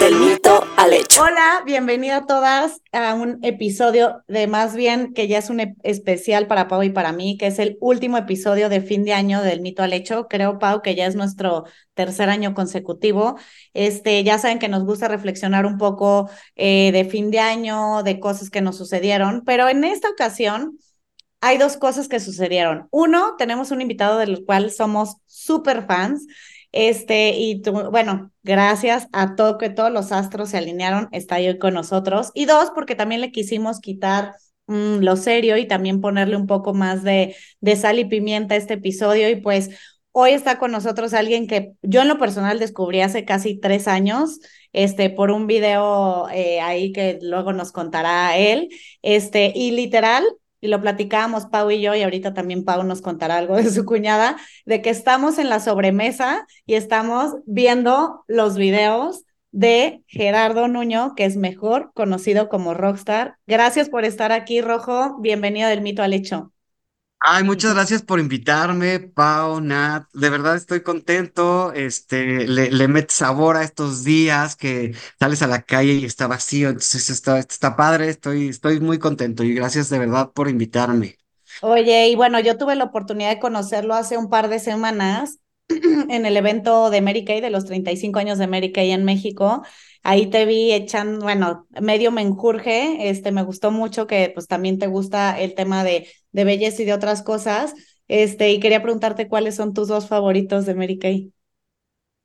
del mito al hecho. Hola, bienvenida a todas a un episodio de más bien que ya es un especial para Pau y para mí, que es el último episodio de fin de año del mito al hecho. Creo, Pau, que ya es nuestro tercer año consecutivo. Este, ya saben que nos gusta reflexionar un poco eh, de fin de año, de cosas que nos sucedieron, pero en esta ocasión hay dos cosas que sucedieron. Uno, tenemos un invitado del cual somos súper fans. Este, y tú, bueno, gracias a todo que todos los astros se alinearon, está hoy con nosotros. Y dos, porque también le quisimos quitar mm, lo serio y también ponerle un poco más de, de sal y pimienta a este episodio. Y pues hoy está con nosotros alguien que yo en lo personal descubrí hace casi tres años, este, por un video eh, ahí que luego nos contará él. Este, y literal, y lo platicábamos Pau y yo, y ahorita también Pau nos contará algo de su cuñada, de que estamos en la sobremesa y estamos viendo los videos de Gerardo Nuño, que es mejor conocido como Rockstar. Gracias por estar aquí, Rojo. Bienvenido del mito al hecho. Ay, muchas gracias por invitarme, Pau, Nat. De verdad estoy contento. Este, le, le metes sabor a estos días que sales a la calle y está vacío. Entonces está, está padre. Estoy, estoy muy contento y gracias de verdad por invitarme. Oye, y bueno, yo tuve la oportunidad de conocerlo hace un par de semanas en el evento de Mary Kay, de los 35 años de Mary Kay en México. Ahí te vi echando, bueno, medio menjurje, este, me gustó mucho que pues también te gusta el tema de, de belleza y de otras cosas, este, y quería preguntarte cuáles son tus dos favoritos de Mary Kay.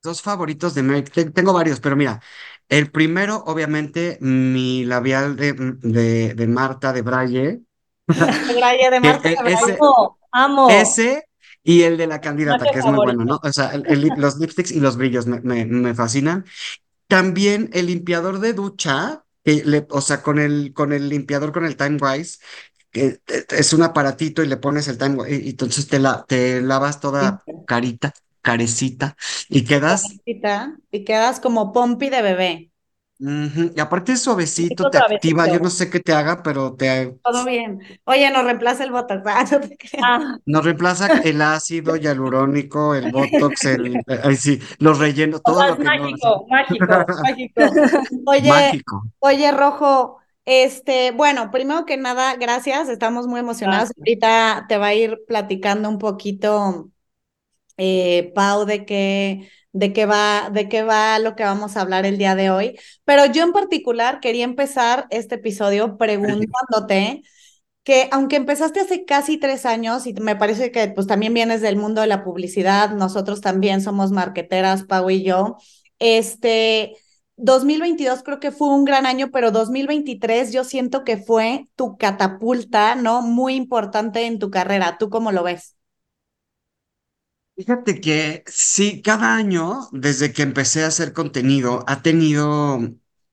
Dos favoritos de Merck. Te- Tengo varios, pero mira, el primero, obviamente, mi labial de, de, de Marta de Braille. Braille de Marta e- de Braille. ese, Amo, amo. ese y el de la candidata, que es muy bueno. ¿no? O sea, el- el lip- los lipsticks y los brillos me, me, me fascinan. También el limpiador de ducha, que le, o sea, con el, con el limpiador, con el Time Wise, que te- es un aparatito y le pones el Time Wise, y, entonces te, la, te lavas toda carita, carecita, y quedas, Y quedas como pompi de bebé. Ujú, y aparte es suavecito, Rico te activa, yo suavecito. no sé qué te haga, pero te, Todo bien. Oye, nos reemplaza el botox. Ah, no te creas. Ah, nos reemplaza el ácido hialurónico, el Botox, el, ay, sí, los rellenos, todo es lo que no, mágico, mágico. Mágico. Oye, mágico. oye, Rojo, este, bueno, primero que nada, gracias, estamos muy emocionados. Ahorita te va a ir platicando un poquito, eh, Pau, de qué, de qué va, de qué va lo que vamos a hablar el día de hoy. Pero yo en particular quería empezar este episodio preguntándote que aunque empezaste hace casi tres años y me parece que pues también vienes del mundo de la publicidad, nosotros también somos marqueteras, Pau y yo, este, 2022 creo que fue un gran año, pero 2023 yo siento que fue tu catapulta, ¿no? Muy importante en tu carrera. ¿Tú cómo lo ves? Fíjate que sí, cada año, desde que empecé a hacer contenido, ha tenido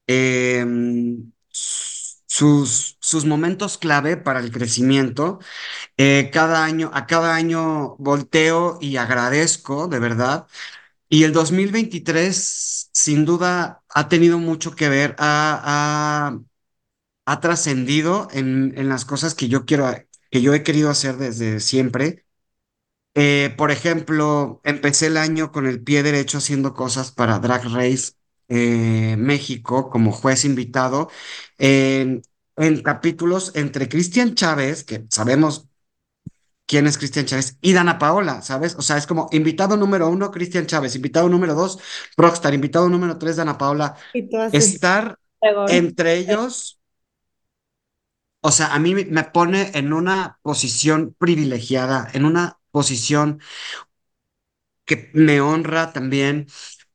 em, sus, sus momentos clave para el crecimiento. Eh, cada año, a cada año volteo y agradezco, de verdad. Y el 2023, sin duda, ha tenido mucho que ver, ha, ha- ha trascendido en, en las cosas que yo quiero, que yo he querido hacer desde siempre. Eh, por ejemplo, empecé el año con el pie derecho haciendo cosas para Drag Race eh, México como juez invitado en, en capítulos entre Cristian Chávez, que sabemos quién es Cristian Chávez, y Dana Paola, ¿sabes? O sea, es como invitado número uno, Cristian Chávez, invitado número dos, Rockstar, invitado número tres, Dana Paola. Y. Estar entre ellos, o sea, a mí me pone en una posición privilegiada, en una posición que me honra también,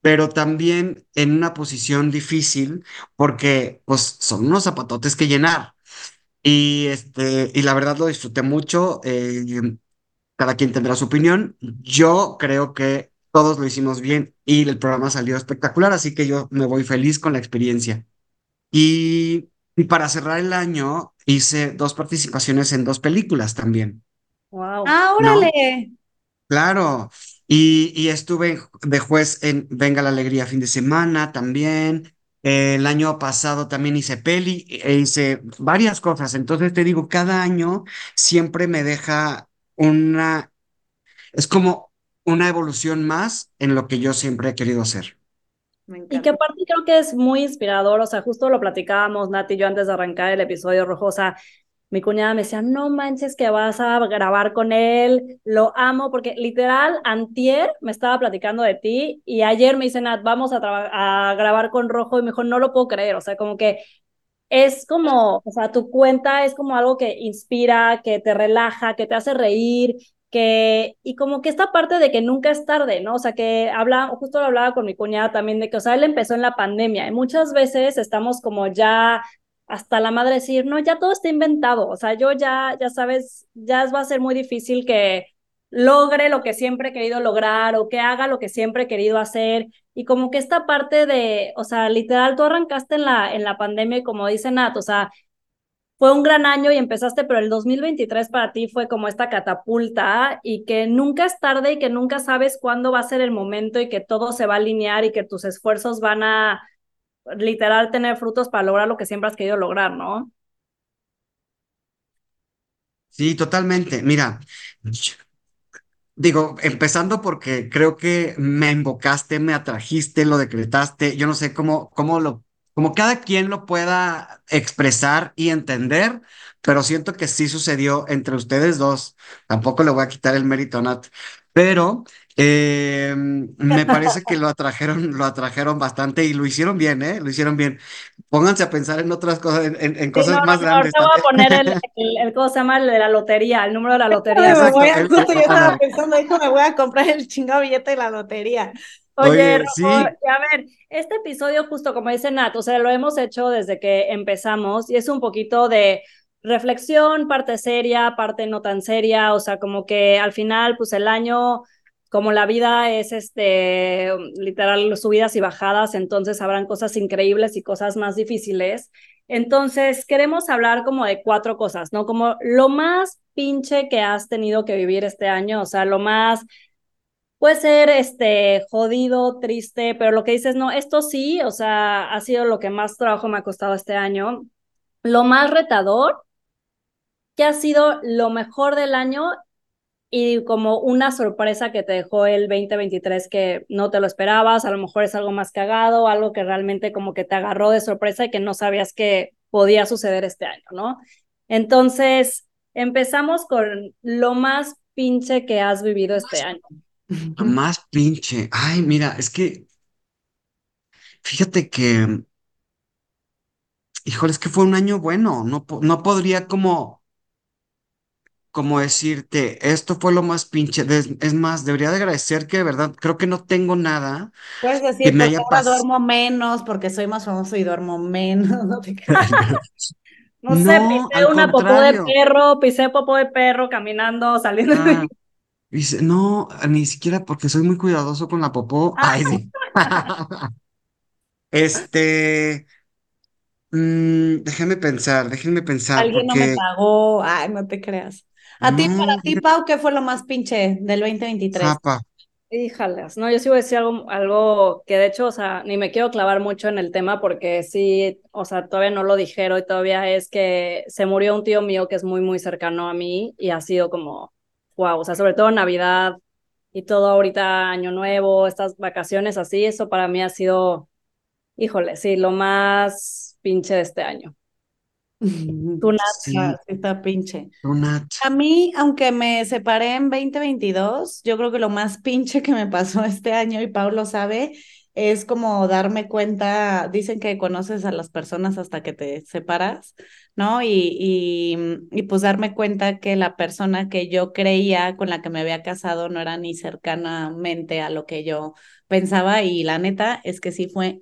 pero también en una posición difícil porque pues son unos zapatotes que llenar. Y, este, y la verdad lo disfruté mucho. eh, cada quien tendrá su opinión. Yo creo que todos lo hicimos bien y el programa salió espectacular, así que yo me voy feliz con la experiencia. Y, y para cerrar el año hice dos participaciones en dos películas también, Wow. Ah. Claro. Y, y estuve de juez en Venga la Alegría fin de semana también. Eh, el año pasado también hice peli e hice varias cosas. Entonces te digo, cada año siempre me deja una, es como una evolución más en lo que yo siempre he querido hacer. Me Y que aparte creo que es muy inspirador, o sea, justo lo platicábamos Nati y yo antes de arrancar el episodio rojo, o sea, mi cuñada me decía, no manches que vas a grabar con él, lo amo, porque literal, antier me estaba platicando de ti y ayer me dice, Nat, vamos a, grabar con Rojo y me dijo, no lo puedo creer, o sea, como que es como, o sea, tu cuenta es como algo que inspira, que te relaja, que te hace reír, que, y como que esta parte de que nunca es tarde, ¿no? O sea, que habla, justo lo hablaba con mi cuñada también, de que, o sea, él empezó en la pandemia y muchas veces estamos como ya hasta la madre decir, no, ya todo está inventado, o sea, yo ya, ya sabes, ya va a ser muy difícil que logre lo que siempre he querido lograr o que haga lo que siempre he querido hacer. Y como que esta parte de, o sea, literal, tú arrancaste en la, en la pandemia y como dice Nat, o sea, fue un gran año y empezaste, pero el 2023 para ti fue como esta catapulta y que nunca es tarde y que nunca sabes cuándo va a ser el momento y que todo se va a alinear y que tus esfuerzos van a literal tener frutos para lograr lo que siempre has querido lograr, ¿no? Sí, totalmente. Mira, Digo, empezando porque creo que me invocaste, me atrajiste, lo decretaste, yo no sé cómo, cómo lo, como cada quien lo pueda expresar y entender, pero siento que sí sucedió entre ustedes dos. Tampoco le voy a quitar el mérito a Nat, pero eh, me parece que lo atrajeron, lo atrajeron bastante y lo hicieron bien, ¿eh? Lo hicieron bien. Pónganse a pensar en otras cosas, en, en- en Sí, cosas no, no, más no, grandes ahorita voy a poner el, el, el, ¿cómo se llama? El de la lotería, el número de la lotería. Exacto, voy a- el- justo yo estaba pensando, hijo, me voy a comprar el chingado billete de la lotería. Oye, Oye, Rojo, sí, a ver, este episodio justo como dice Nat, o sea, lo hemos hecho desde que empezamos y es un poquito de reflexión, parte seria, parte no tan seria, o sea, como que al final, pues el año, como la vida es este, literal, subidas y bajadas, entonces habrán cosas increíbles y cosas más difíciles. Entonces, queremos hablar como de cuatro cosas, ¿no? Como lo más pinche que has tenido que vivir este año, o sea, lo más puede ser este jodido, triste, pero lo que dices, no, esto sí, o sea, ha sido lo que más trabajo me ha costado este año. Lo más retador, que ha sido lo mejor del año y como una sorpresa que te dejó el 2023 que no te lo esperabas, a lo mejor es algo más cagado, algo que realmente como que te agarró de sorpresa y que no sabías que podía suceder este año, ¿no? Entonces, empezamos con lo más pinche que has vivido este año. lo más pinche. Ay, mira, es que fíjate que, híjole, es que fue un año bueno. No, no podría como, como decirte, esto fue lo más pinche. Des- Es más, debería de agradecer que de verdad creo que no tengo nada Puedes que decir, me porque haya ahora pasado. duermo menos, porque soy más famoso y duermo menos. No te creas. No sé, No, pisé al una popó de contrario. perro, pisé popó de perro caminando, saliendo de... Ah, dice, no, ni siquiera porque soy muy cuidadoso con la popó. Ah. Ay, sí. Este, mm, déjenme pensar, déjenme pensar, Alguien no me porque pagó. Ay, no te creas. A ti, para no, ti, Pau, ¿qué fue lo más pinche del 2023? japa. Híjales, no, yo sí voy a decir algo, algo que de hecho, o sea, ni me quiero clavar mucho en el tema porque sí, o sea, todavía no lo dijeron y todavía es que se murió un tío mío que es muy, muy cercano a mí y ha sido como, wow, o sea, sobre todo Navidad y todo ahorita Año Nuevo, estas vacaciones así, eso para mí ha sido, híjole, sí, lo más pinche de este año. Tú, Nat. Sí, está pinche. Donat. A mí, aunque me separé en 2022, yo creo que lo más pinche que me pasó este año, y Pau lo sabe, es como darme cuenta, dicen que conoces a las personas hasta que te separas, ¿no? Y, y, y pues darme cuenta que la persona que yo creía con la que me había casado no era ni cercanamente a lo que yo pensaba, y la neta es que sí fue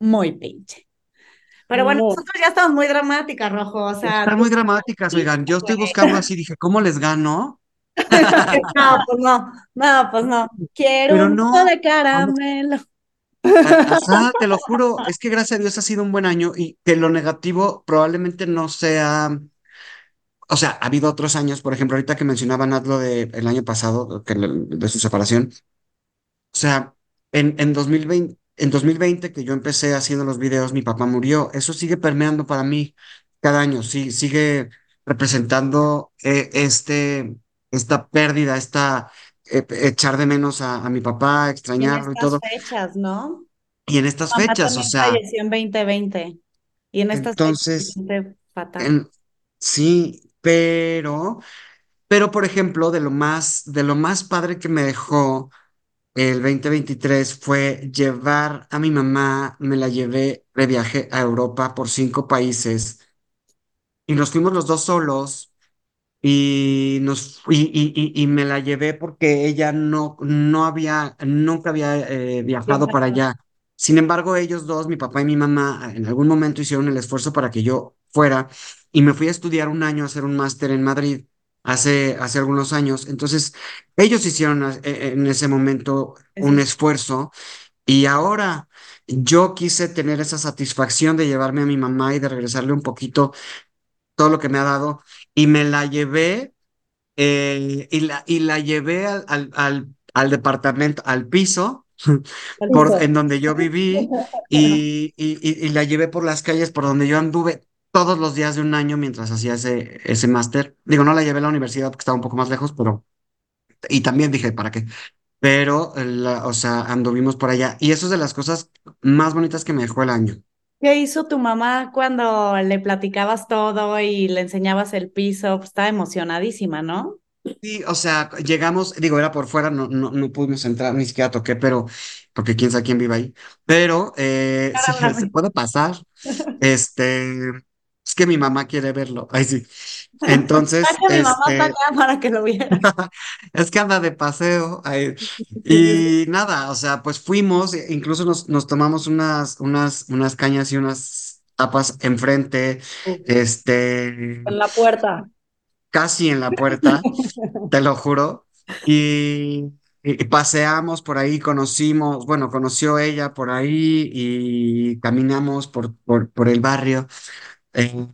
muy pinche. Pero bueno, nosotros ya estamos muy dramáticas, Rojo, o sea, Están muy dramáticas, oigan. Yo estoy buscando así, dije, ¿cómo les gano? No, pues no, no, pues no. Quiero Pero un no, poco de caramelo. ajá, te lo juro, es que gracias a Dios ha sido un buen año y que lo negativo probablemente no sea, o sea, ha habido otros años, por ejemplo, ahorita que mencionaba Nat lo de el año pasado, que de su separación, o sea, en, en 2020, en 2020 que yo empecé haciendo los videos, mi papá murió, eso sigue permeando para mí cada año, sí, sigue representando eh, este, esta pérdida, esta eh, echar de menos a, a mi papá, Y en extrañarlo y estas todo. fechas, ¿no? Y en estas Mamá fechas, o sea, falleció en 2020 y en estas fechas entonces, fatal. en- sí, pero, pero por ejemplo, de lo más, de lo más padre que me dejó el 2023 fue llevar a mi mamá, me la llevé de viaje a Europa por cinco países y nos fuimos los dos solos y nos y, y, y, me la llevé porque ella no, no había, nunca había eh, viajado para allá. Sin embargo, ellos dos, mi papá y mi mamá, en algún momento hicieron el esfuerzo para que yo fuera y me fui a estudiar un año, a hacer un máster en Madrid hace, hace algunos años. Entonces, ellos hicieron eh, eh, en ese momento un es- esfuerzo y ahora yo quise tener esa satisfacción de llevarme a mi mamá y de regresarle un poquito todo lo que me ha dado y me la llevé eh, y la, y la llevé al, al, al, al departamento, al piso, por, en donde yo viví, y, y- y la llevé por las calles por donde yo anduve todos los días de un año mientras hacía ese, ese máster. Digo, no la llevé a la universidad porque estaba un poco más lejos, pero, y también dije, ¿para qué? Pero, eh, la- o sea, anduvimos por allá, y eso es de las cosas más bonitas que me dejó el año. ¿Qué hizo tu mamá cuando le platicabas todo y le enseñabas el piso? Pues estaba emocionadísima, ¿no? Sí, o sea, llegamos, digo, era por fuera, no, no, no pudimos entrar, ni siquiera toqué, pero, porque quién sabe quién vive ahí. Pero eh, se puede pasar. Este, es que mi mamá quiere verlo. Ay, sí. Entonces, Saca a mi mamá este, acá para que lo viera. es que anda de paseo. ay, y nada, o sea, pues fuimos, incluso nos, nos tomamos unas, unas, unas cañas y unas tapas enfrente, este, En la puerta. casi en la puerta. te lo juro. Y- y paseamos por ahí, conocimos, bueno, conoció ella por ahí y caminamos por, por, por el barrio. Eh,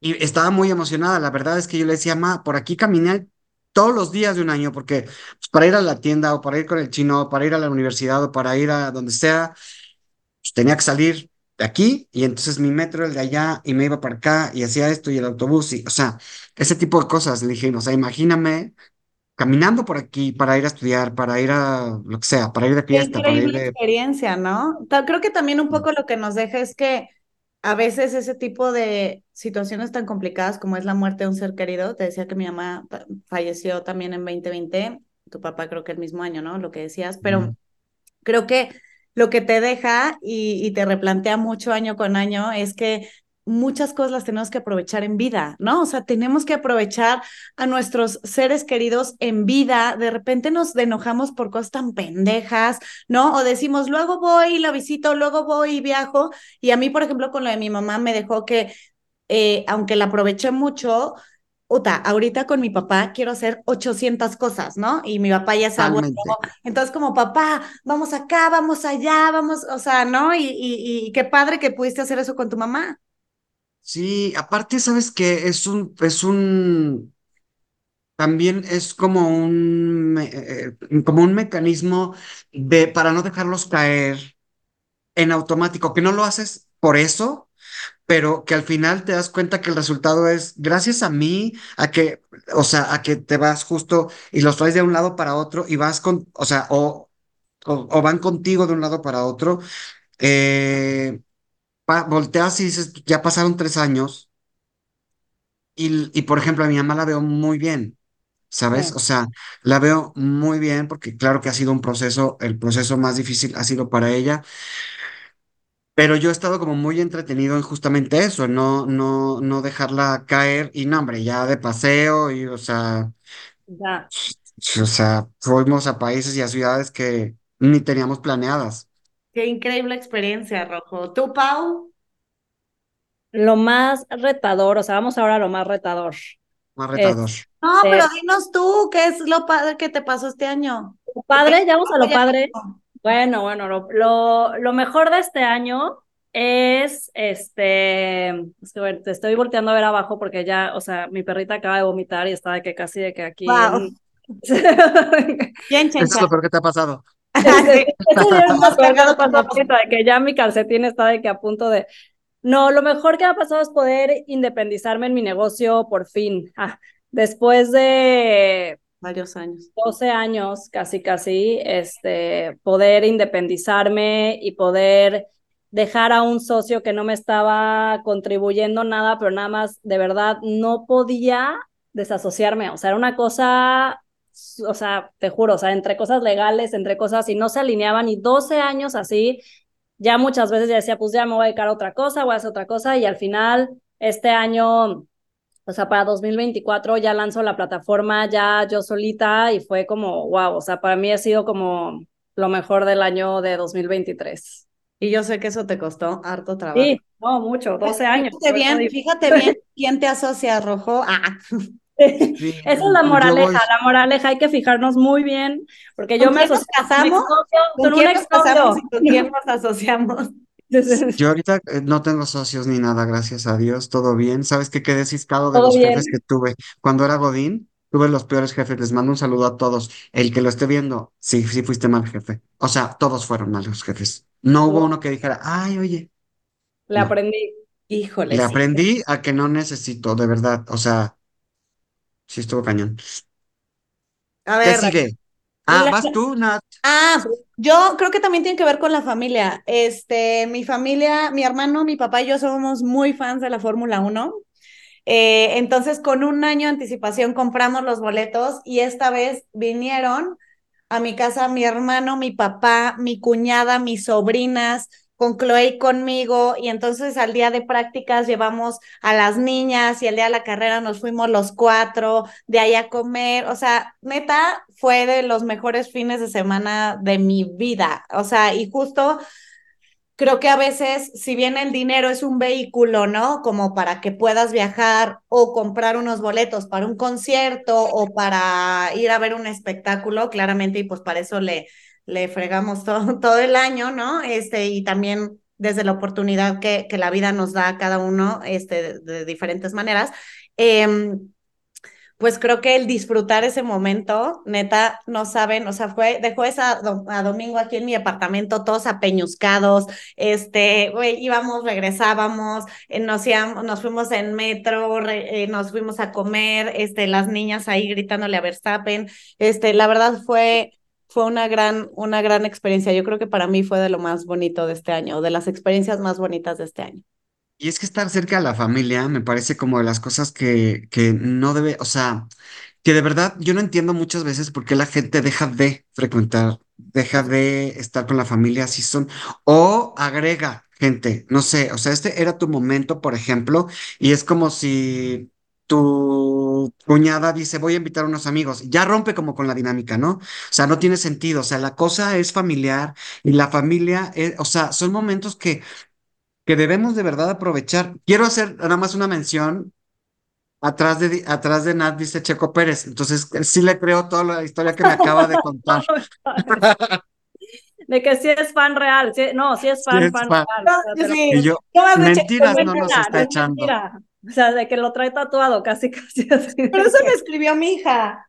y estaba muy emocionada. La verdad es que yo le decía, ma, por aquí caminé todos los días de un año, porque pues, para ir a la tienda o para ir con el chino, o para ir a la universidad o para ir a donde sea, pues, tenía que salir de aquí y entonces mi metro, el de allá, y me iba para acá y hacía esto y el autobús, y, o sea, ese tipo de cosas. Le dije, o sea, imagíname caminando por aquí para ir a estudiar, para ir a lo que sea, para ir de Qué fiesta, para ir increíble de... experiencia, ¿no? Creo que también un poco lo que nos deja es que a veces ese tipo de situaciones tan complicadas como es la muerte de un ser querido, te decía que mi mamá fa- falleció también en 2020, tu papá creo que el mismo año, ¿no? Lo que decías, pero creo que lo que te deja y, y te replantea mucho año con año es que muchas cosas las tenemos que aprovechar en vida, ¿no? O sea, tenemos que aprovechar a nuestros seres queridos en vida. De repente nos enojamos por cosas tan pendejas, ¿no? O decimos, luego voy y lo visito, luego voy y viajo. Y a mí, por ejemplo, con lo de mi mamá me dejó que, eh, aunque la aproveché mucho, Uta, ahorita con mi papá quiero hacer 800 cosas, ¿no? Y mi papá ya Totalmente. entonces, como papá, vamos acá, vamos allá, vamos, o sea, ¿no? Y, y, y qué padre que pudiste hacer eso con tu mamá. Sí, aparte, ¿sabes qué? Es un, es un, también es como un, me- eh, como un mecanismo de, para no dejarlos caer en automático, que no lo haces por eso, pero que al final te das cuenta que el resultado es gracias a mí, a que, o sea, a que te vas justo y los traes de un lado para otro y vas con, o sea, o, o, o van contigo de un lado para otro. eh, pa- volteas y dices, ya pasaron tres años y, y, por ejemplo, a mi mamá la veo muy bien, ¿sabes? O Sí. sea, la veo muy bien porque claro que ha sido un proceso, el proceso más difícil ha sido para ella, pero yo he estado como muy entretenido en justamente eso, no, no, no dejarla caer y no, hombre, ya de paseo y, o sea, Ya. o sea, fuimos a países y a ciudades que ni teníamos planeadas, Qué increíble experiencia, Rojo. ¿Tú, Pau? Lo más retador, o sea, vamos ahora a lo más retador. más Es retador. No, pero dinos tú, ¿qué es lo padre que te pasó este año? Lo padre, ya vamos a lo padre. Bueno, bueno, lo, lo, lo mejor de este año es este, es que bueno, te estoy volteando a ver abajo porque ya, o sea, mi perrita acaba de vomitar y está de que casi de que aquí. Wow. Bien, Eso es lo peor que te ha pasado. De que ya mi calcetín está de que a punto de. No, lo mejor que ha pasado es poder independizarme en mi negocio por fin. Ah, después de varios años. 12 años, casi, casi, este, poder independizarme y poder dejar a un socio que no me estaba contribuyendo nada, pero nada más, de verdad, no podía desasociarme. O sea, era una cosa, o sea, te juro, o sea, entre cosas legales, entre cosas, y no se alineaban, y 12 años así, ya muchas veces ya decía, pues ya me voy a dedicar a otra cosa, voy a hacer otra cosa, y al final, este año o sea, para 2024 ya lanzo la plataforma ya yo solita y fue como, wow, o sea, para mí ha sido como lo mejor del año de 2023. Y yo sé que eso te costó harto trabajo. Sí, no, mucho, 12 años. Fíjate bien, fíjate bien quién te asocia, Rojo. Ah. Esa es la moraleja, la moraleja, hay que fijarnos muy bien, porque yo me asocié casamos, con, un ex ¿Con quién nos asociamos? Yo ahorita eh, no tengo socios ni nada, gracias a Dios, todo bien. ¿Sabes qué? Quedé ciscado de los jefes que tuve. Cuando era Godín, tuve los peores jefes. Les mando un saludo a todos. El que lo esté viendo, sí, sí fuiste mal jefe. O sea, todos fueron malos jefes. No hubo uno que dijera, ay, oye. Le aprendí. Híjole. Le aprendí a que no necesito, de verdad. O sea, sí estuvo cañón. A ver. ¿Qué sigue? Ah, vas tú, Nat. Ah, yo creo que también tiene que ver con la familia. Este, mi familia, mi hermano, mi papá y yo somos muy fans de la Fórmula 1. Eh, entonces, con un año de anticipación compramos los boletos y esta vez vinieron a mi casa mi hermano, mi papá, mi cuñada, mis sobrinas, con Chloe y conmigo, y entonces al día de prácticas llevamos a las niñas y el día de la carrera nos fuimos los cuatro de ahí a comer, o sea, neta, fue de los mejores fines de semana de mi vida, o sea, y justo creo que a veces, si bien el dinero es un vehículo, ¿no? Como para que puedas viajar o comprar unos boletos para un concierto o para ir a ver un espectáculo, claramente, y pues para eso le le fregamos todo, todo el año, ¿no? Este, y también desde la oportunidad que, que la vida nos da a cada uno este, de, diferentes maneras. Em, pues creo que el disfrutar ese momento, neta, no saben, o sea, fue, dejó esa a domingo aquí en mi apartamento, todos apeñuscados, este, íbamos, regresábamos, eh, nos, íbamos, nos fuimos en metro, eh, nos fuimos a comer, este, las niñas ahí gritándole a Verstappen, este, la verdad fue, fue una gran, una gran experiencia. Yo creo que para mí fue de lo más bonito de este año, de las experiencias más bonitas de este año. Y es que estar cerca de la familia me parece como de las cosas que, que no debe, o sea, que de verdad yo no entiendo muchas veces por qué la gente deja de frecuentar, deja de estar con la familia, así son, o agrega gente, no sé, o sea, este era tu momento, por ejemplo, y es como si tu cuñada dice, voy a invitar a unos amigos, ya rompe como con la dinámica, ¿no? O sea, no tiene sentido, o sea, la cosa es familiar y la familia, o sea, son momentos que, que debemos de verdad aprovechar. Quiero hacer nada más una mención. Atrás de, atrás de Nat dice Checo Pérez, entonces sí le creo toda la historia que me acaba de contar. de que sí es fan real, no, sí es fan, fan, real. y yo, mentiras no nos está echando. O sea, de que lo trae tatuado, casi, casi así. Pero eso me escribió mi hija.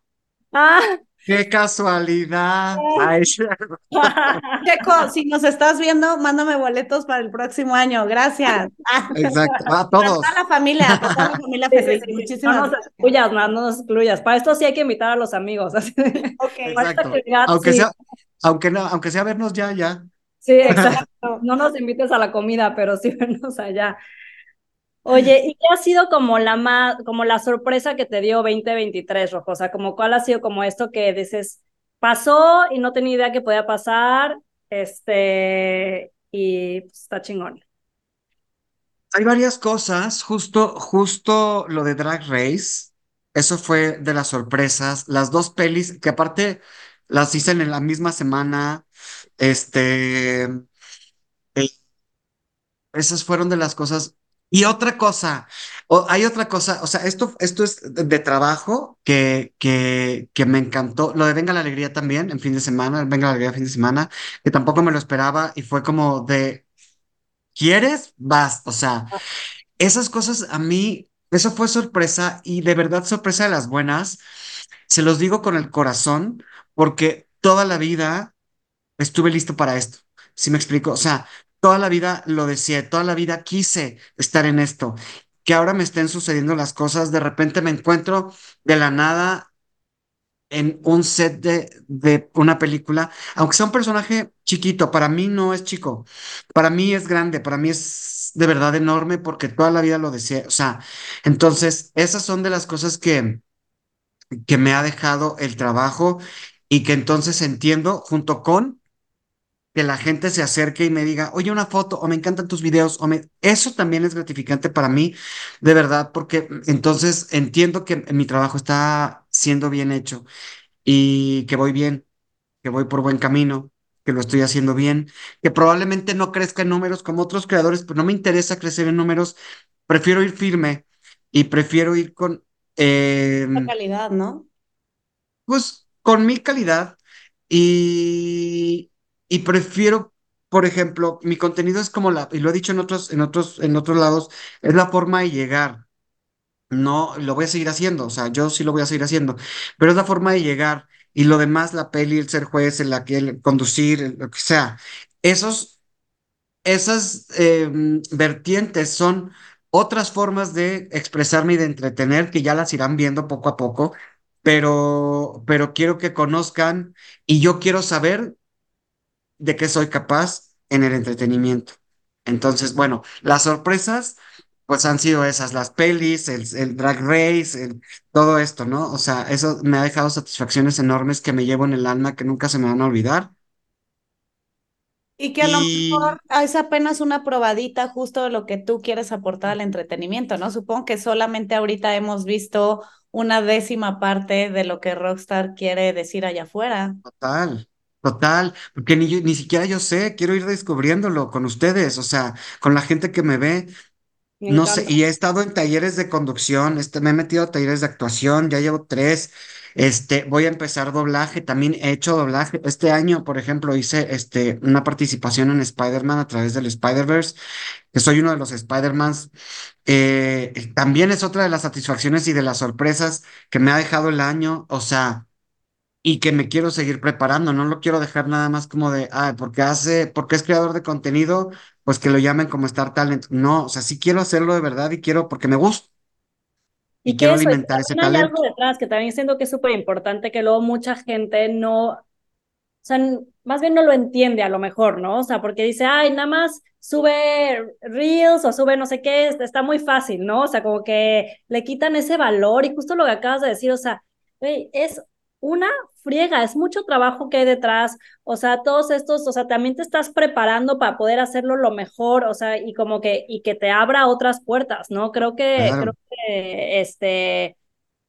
Ah. ¡Qué casualidad! Checo, si nos estás viendo, mándame boletos para el próximo año. Gracias. Exacto, a todos. Para toda la familia, para toda la familia feliz. Muchísimas no nos excluyas, no, no nos excluyas. Para esto sí hay que invitar a los amigos. Okay. Exacto. Aunque, sea, aunque, no, aunque sea vernos ya, ya. Sí, exacto. No nos invites a la comida, pero sí vernos allá. Oye, ¿y qué ha sido como la más, como la sorpresa que te dio 2023, Rojo? O sea, como cuál ha sido como esto que dices, pasó y no tenía idea que podía pasar, este, y pues, está chingón. Hay varias cosas, justo, justo lo de Drag Race, eso fue de las sorpresas, las dos pelis, que aparte las hice en la misma semana, este, eh, esas fueron de las cosas y otra cosa, O hay otra cosa, o sea, esto, esto es de, de trabajo que, que, que me encantó. Lo de Venga la Alegría también, en fin de semana, Venga la Alegría fin de semana, que tampoco me lo esperaba y fue como de, ¿quieres? Vas. O sea, esas cosas a mí, eso fue sorpresa y de verdad sorpresa de las buenas. Se los digo con el corazón porque toda la vida estuve listo para esto. ¿Sí me explico? O sea, toda la vida lo deseé, toda la vida quise estar en esto. Que ahora me estén sucediendo las cosas, de repente me encuentro de la nada en un set de, de una película, aunque sea un personaje chiquito, para mí no es chico, para mí es grande, para mí es de verdad enorme porque toda la vida lo deseé. O sea, entonces esas son de las cosas que, que me ha dejado el trabajo y que entonces entiendo junto con que la gente se acerque y me diga, oye, una foto, o me encantan tus videos, o me... Eso también es gratificante para mí, de verdad, porque entonces entiendo que mi trabajo está siendo bien hecho y que voy bien, que voy por buen camino, que lo estoy haciendo bien, que probablemente no crezca en números como otros creadores, pero no me interesa crecer en números, prefiero ir firme y prefiero ir con... La em, calidad, ¿no? pues con mi calidad y, y prefiero, por ejemplo, mi contenido es como la, y lo he dicho en otros, en otros, en otros lados, es la forma de llegar. No, lo voy a seguir haciendo, o sea, yo sí lo voy a seguir haciendo, pero es la forma de llegar y lo demás, la peli, el ser juez, el, el conducir, lo que sea, esos esas em, vertientes son otras formas de expresarme y de entretener que ya las irán viendo poco a poco, pero, pero quiero que conozcan y yo quiero saber de qué soy capaz en el entretenimiento. Entonces, bueno, las sorpresas pues han sido esas, las pelis, el, el Drag Race, el- todo esto, ¿no? O sea, eso me ha dejado satisfacciones enormes que me llevo en el alma que nunca se me van a olvidar. Y que a lo Y mejor es apenas una probadita justo de lo que tú quieres aportar al entretenimiento, ¿no? Supongo que solamente ahorita hemos visto una décima parte de lo que Rockstar quiere decir allá afuera. Total, total, porque ni, yo- ni siquiera yo sé, quiero ir descubriéndolo con ustedes, o sea, con la gente que me ve, Me no sé, encanta. y he estado en talleres de conducción, este, me he metido a talleres de actuación, ya llevo tres, este, voy a empezar doblaje, también he hecho doblaje, este año, por ejemplo, hice, este, una participación en Spider-Man a través del Spider-Verse, que soy uno de los Spider-Mans, eh, también es otra de las satisfacciones y de las sorpresas que me ha dejado el año, o sea y que me quiero seguir preparando, no lo quiero dejar nada más como de, ah, porque hace, porque es creador de contenido, pues que lo llamen como Star Talent. No, o sea, sí quiero hacerlo de verdad y quiero, porque me gusta y quiero eso, que alimentar ese hay algo detrás que también siento que es súper importante, que luego mucha gente no, o sea, más bien no lo entiende a lo mejor, ¿no? O sea, porque dice, ay, nada más sube Reels o sube no sé qué, es- está muy fácil, ¿no? O sea, como que le quitan ese valor y justo lo que acabas de decir, o sea, es una friega, es mucho trabajo que hay detrás, o sea, todos estos, o sea, también te estás preparando para poder hacerlo lo mejor, o sea, y como que, y que te abra otras puertas, ¿no? Creo que, creo que, este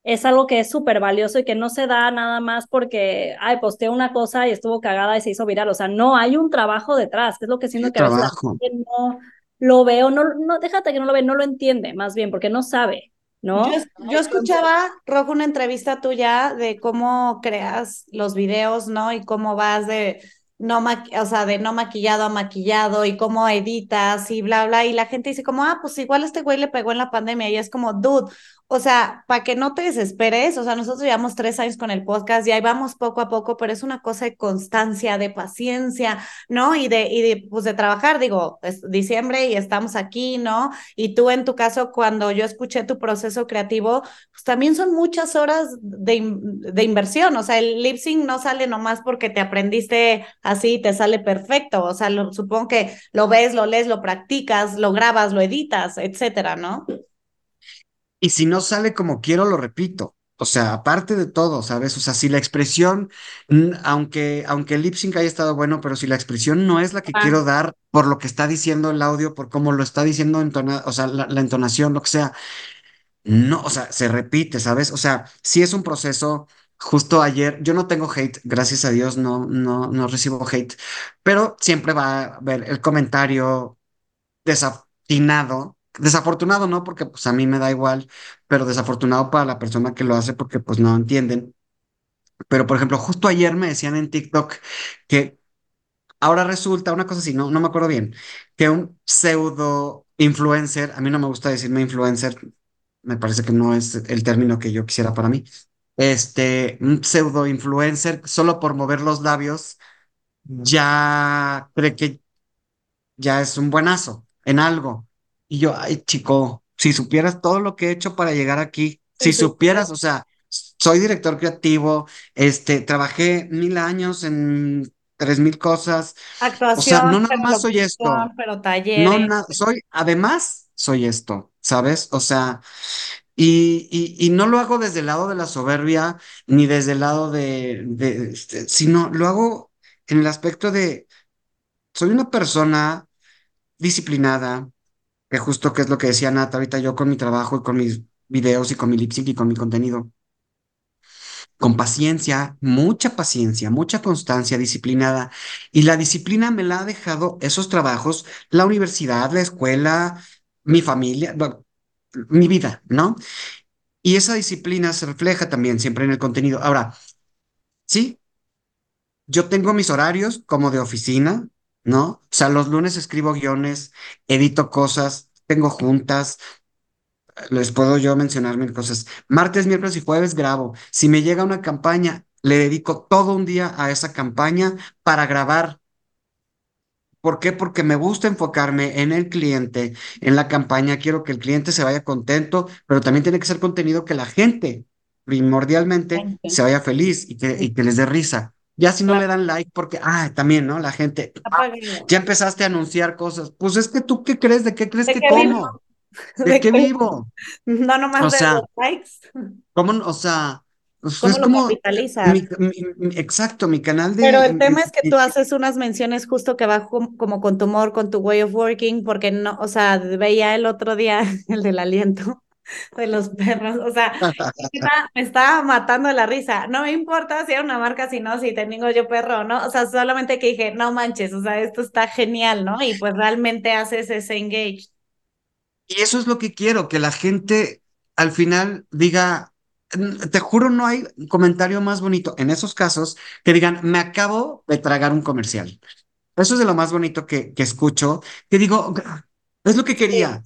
es algo que es súper valioso y que no se da nada más porque, ay, posteé una cosa y estuvo cagada y se hizo viral. O sea, no, hay un trabajo detrás, que es lo que siento que a veces la trabajo. gente no lo ve o no, no, déjate que no lo ve, no lo entiende, más bien, porque no sabe, ¿no? es- yo escuchaba, Rojo, una entrevista tuya de cómo creas los videos, ¿no? Y cómo vas de no o sea, de no maquillado a maquillado y cómo editas y bla, bla. Y la gente dice como, ah, pues igual este güey le pegó en la pandemia y es como, dude, o sea, para que no te desesperes, o sea, nosotros llevamos tres años con el podcast y ahí vamos poco a poco, pero es una cosa de constancia, de paciencia, ¿no? Y de, y de, pues de trabajar, digo, es diciembre y estamos aquí, ¿no? Y tú en tu caso, cuando yo escuché tu proceso creativo, pues también son muchas horas de, de inversión. O sea, el lip sync no sale nomás porque te aprendiste así te sale perfecto. O sea, lo, supongo que lo ves, lo lees, lo practicas, lo grabas, lo editas, etcétera, ¿no? Y si no sale como quiero, lo repito. O sea, aparte de todo, ¿sabes? O sea, si la expresión, aunque, aunque el lip sync haya estado bueno, pero si la expresión no es la que Ah, quiero dar por lo que está diciendo el audio, por cómo lo está diciendo, entona- o sea, la la entonación, lo que sea, No, o sea, se repite, ¿sabes? O sea, sí es un proceso. Justo ayer, yo no tengo hate, gracias a Dios, no, no, no recibo hate, pero siempre va a haber el comentario desatinado Desafortunado, ¿no? Porque pues a mí me da igual, pero desafortunado para la persona que lo hace porque pues no entienden. Pero, por ejemplo, justo ayer me decían en TikTok que ahora resulta una cosa así, no, no me acuerdo bien, que un pseudo influencer, a mí no me gusta decirme influencer, me parece que no es el término que yo quisiera para mí, este, un pseudo influencer solo por mover los labios ya cree que ya es un buenazo en algo. Y yo, ay, chico, si supieras todo lo que he hecho para llegar aquí, si supieras, o sea, soy director creativo, este, trabajé mil años en tres mil cosas, o sea, no Actuación, nada más soy esto, pero no, talleres. na- soy, además, soy esto, ¿sabes? O sea, y, y, no lo hago desde el lado de la soberbia, ni desde el lado de, de, este, sino lo hago en el aspecto de, soy una persona disciplinada, que justo que es lo que decía Nata ahorita yo con mi trabajo y con mis videos y con mi lip sync y con mi contenido, con paciencia, mucha paciencia, mucha constancia, disciplinada. Y la disciplina me la ha dejado esos trabajos, la universidad, la escuela, mi familia, bueno, mi vida, ¿no? Y esa disciplina se refleja también siempre en el contenido. Ahora, sí, yo tengo mis horarios como de oficina, ¿no? O sea, los lunes escribo guiones, edito cosas, tengo juntas, les puedo yo mencionar mil cosas. Martes, miércoles y jueves grabo. Si me llega una campaña, le dedico todo un día a esa campaña para grabar. ¿Por qué? Porque me gusta enfocarme en el cliente, en la campaña. Quiero que el cliente se vaya contento, pero también tiene que ser contenido que la gente primordialmente Gente. se vaya feliz y que, y que les dé risa. Ya si no le dan like, porque, ah, también, ¿no? La gente, ah, ya empezaste a anunciar cosas. Pues es que tú, ¿qué crees? ¿De qué crees ¿De que como? ¿De ¿De qué vivo? No nomás O de los likes. ¿Cómo, no? o sea, pues ¿Cómo es lo como capitalizas? mi, mi- mi- exacto, mi canal Pero de, el tema es que tú haces unas menciones justo que va com- como con tu humor, con tu way of working, porque no, o sea, veía el otro día el del aliento de los perros, o sea, me estaba matando la risa. No me importa si era una marca, si no, si tengo yo perro, ¿no? O sea, solamente que dije, no manches, o sea, esto está genial, ¿no? Y pues realmente haces ese engage. Y eso es lo que quiero, que la gente al final diga, "Mm, te juro, no hay comentario más bonito en esos casos que digan, me acabo de tragar un comercial. Eso es de lo más bonito que, que escucho, que digo, es lo que Sí, quería.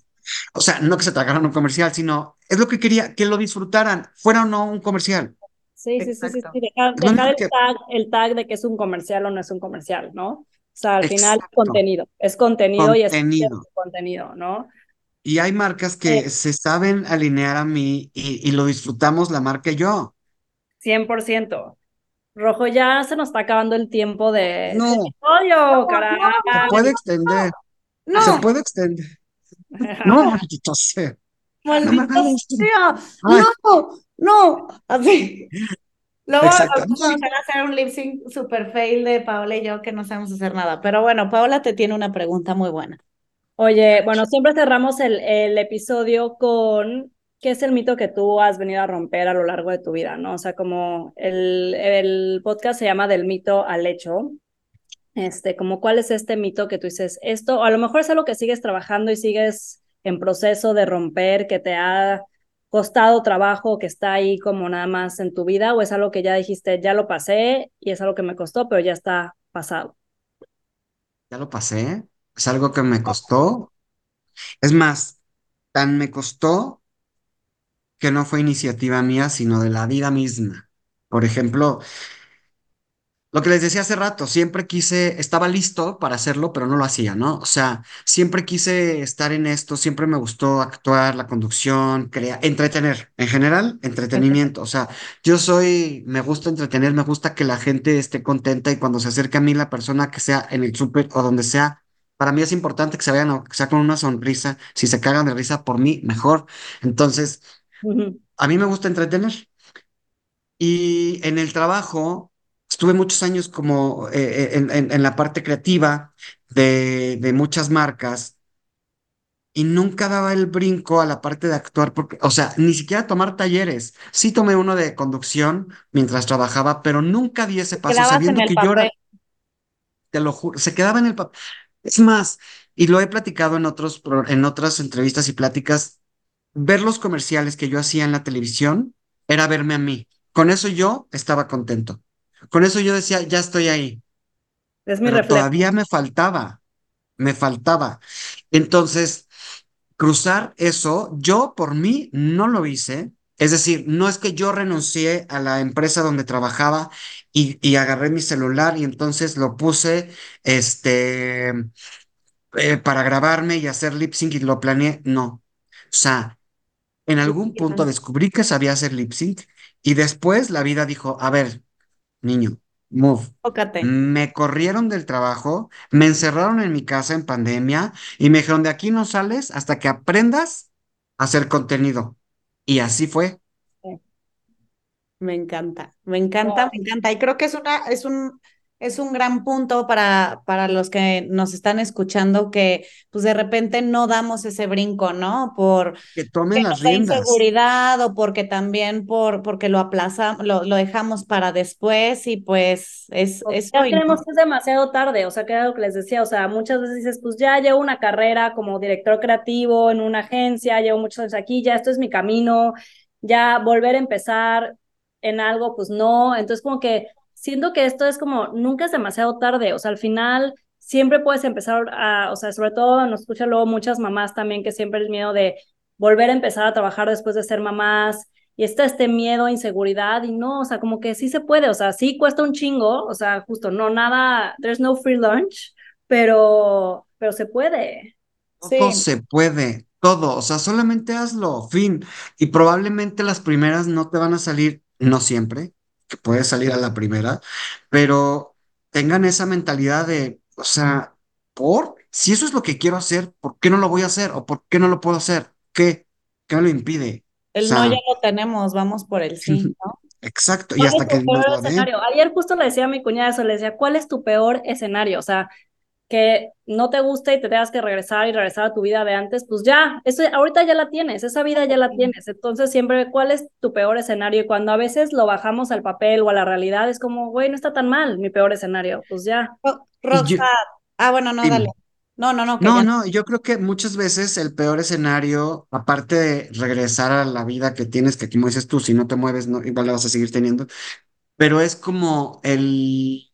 O sea, no que se tragaran un comercial, sino es lo que quería, que lo disfrutaran, fuera o no un comercial. Sí, sí, sí, sí, exacto. sí, dejar, el que... tag, el tag de que es un comercial o no es un comercial, ¿no? O sea, al final es Exacto, contenido, es contenido y es contenido. contenido, ¿no? Y hay marcas que se saben alinear a mí y, y lo disfrutamos la marca y yo. 100%. Rojo, ya se nos está acabando el tiempo de, No, episodio, se caray. puede extender, se No, puede extender. No, maldito sea, no maldito esto. sea, Ay, no, no, así. Luego vamos a hacer un lip sync super fail de Paola y yo que no sabemos hacer nada. Pero bueno, Paola te tiene una pregunta muy buena. Oye, bueno, siempre cerramos el, el episodio con qué es el mito que tú has venido a romper a lo largo de tu vida, ¿no? O sea, como el, el podcast se llama Del mito al hecho. Este, como cuál es este mito que tú dices, esto, o a lo mejor es algo que sigues trabajando y sigues en proceso de romper, que te ha costado trabajo, que está ahí como nada más en tu vida, o es algo que ya dijiste, ya lo pasé y es algo que me costó, pero ya está pasado. Ya lo pasé, es algo que me costó. Es más, tan me costó que no fue iniciativa mía, sino de la vida misma. Por ejemplo, Lo que les decía hace rato, siempre quise, estaba listo para hacerlo, pero no lo hacía, ¿no? O sea, siempre quise estar en esto, siempre me gustó actuar, la conducción, crear, entretener, en general, entretenimiento. O sea, yo soy, me gusta entretener, me gusta que la gente esté contenta y cuando se acerca a mí la persona que sea en el súper o donde sea, para mí es importante que se vayan, o que sea con una sonrisa. Si se cagan de risa por mí, mejor. Entonces, Ujú. a mí me gusta entretener. Y en el trabajo estuve muchos años como eh, eh, en, en- en la parte creativa de, de muchas marcas y nunca daba el brinco a la parte de actuar, porque, o sea, ni siquiera tomar talleres. Sí tomé uno de conducción mientras trabajaba, pero nunca di ese paso Quedabas en sabiendo el que yo era, te lo juro, se quedaba en el papel. Es más, y lo he platicado en otros, en otras entrevistas y pláticas, ver los comerciales que yo hacía en la televisión era verme a mí. Con eso yo estaba contento. Con eso yo decía, ya estoy ahí. Es mi Pero todavía me faltaba, me faltaba. Entonces, cruzar eso, yo por mí no lo hice. Es decir, no es que yo renuncié a la empresa donde trabajaba y, y agarré mi celular y entonces lo puse este, eh, para grabarme y hacer lip sync y lo planeé. No. O sea, en algún punto descubrí que sabía hacer lip sync y después la vida dijo, a ver, niño, move. Me corrieron del trabajo, me encerraron en mi casa en pandemia y me dijeron, de aquí no sales hasta que aprendas a hacer contenido. Y así fue. Me encanta, me encanta, me encanta. Y creo que es una, es un, es un gran punto para, para los que nos están escuchando que pues de repente no damos ese brinco, ¿no? Por que tomen las riendas. inseguridad o porque también por porque lo aplazamos, lo, lo dejamos para después y pues es. Ya creemos que es demasiado tarde, o sea, que era lo que les decía, o sea, muchas veces dices, pues ya llevo una carrera como director creativo en una agencia, llevo muchos años aquí, ya esto es mi camino, ya volver a empezar en algo, pues no, entonces como que siento que esto es como, nunca es demasiado tarde, o sea, al final siempre puedes empezar a, o sea, sobre todo nos escuchan luego muchas mamás también que siempre el miedo de volver a empezar a trabajar después de ser mamás y está este miedo, inseguridad y no, o sea, como que sí se puede, o sea, sí cuesta un chingo, o sea, justo, no, nada, there's no free lunch, pero, pero se puede. Todo se puede, todo, o sea, solamente hazlo, fin. Y probablemente las primeras no te van a salir, no siempre, que puede salir a la primera, pero tengan esa mentalidad de, o sea, por, si eso es lo que quiero hacer, ¿por qué no lo voy a hacer? ¿O por qué no lo puedo hacer? ¿Qué? ¿Qué me lo impide? El no ya lo tenemos, vamos por el sí, ¿no? Exacto, y hasta que escenario? Ayer justo le decía a mi cuñada eso, le decía, ¿cuál es tu peor escenario? O sea, que no te guste y te tengas que regresar y regresar a tu vida de antes, pues ya, eso ahorita ya la tienes, esa vida ya la tienes. Entonces siempre, ¿cuál es tu peor escenario? Y cuando a veces lo bajamos al papel o a la realidad, es como, güey, no está tan mal mi peor escenario, pues ya. Rosa, ah, bueno, no, dale. No, no, no. No, no, yo creo que muchas veces el peor escenario, aparte de regresar a la vida que tienes, que como dices tú, si no te mueves, no, igual la vas a seguir teniendo, pero es como el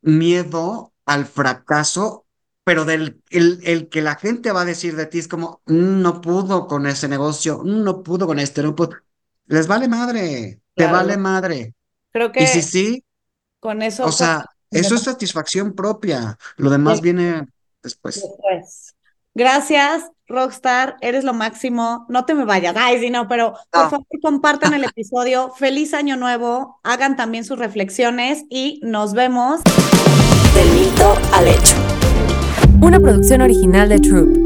miedo al fracaso, pero del el, el, que la gente va a decir de ti es como, mm, no pudo con ese negocio, mm, no pudo con este, no pudo. Les vale madre, te vale madre. Creo que y si sí, con eso. O sea, eso es satisfacción propia. Lo demás viene después. después. Gracias, Rockstar, eres lo máximo. No te me vayas, ay, sí, no, pero por favor compartan el episodio. Feliz año nuevo, hagan también sus reflexiones y nos vemos del mito al hecho. Una producción original de Troop.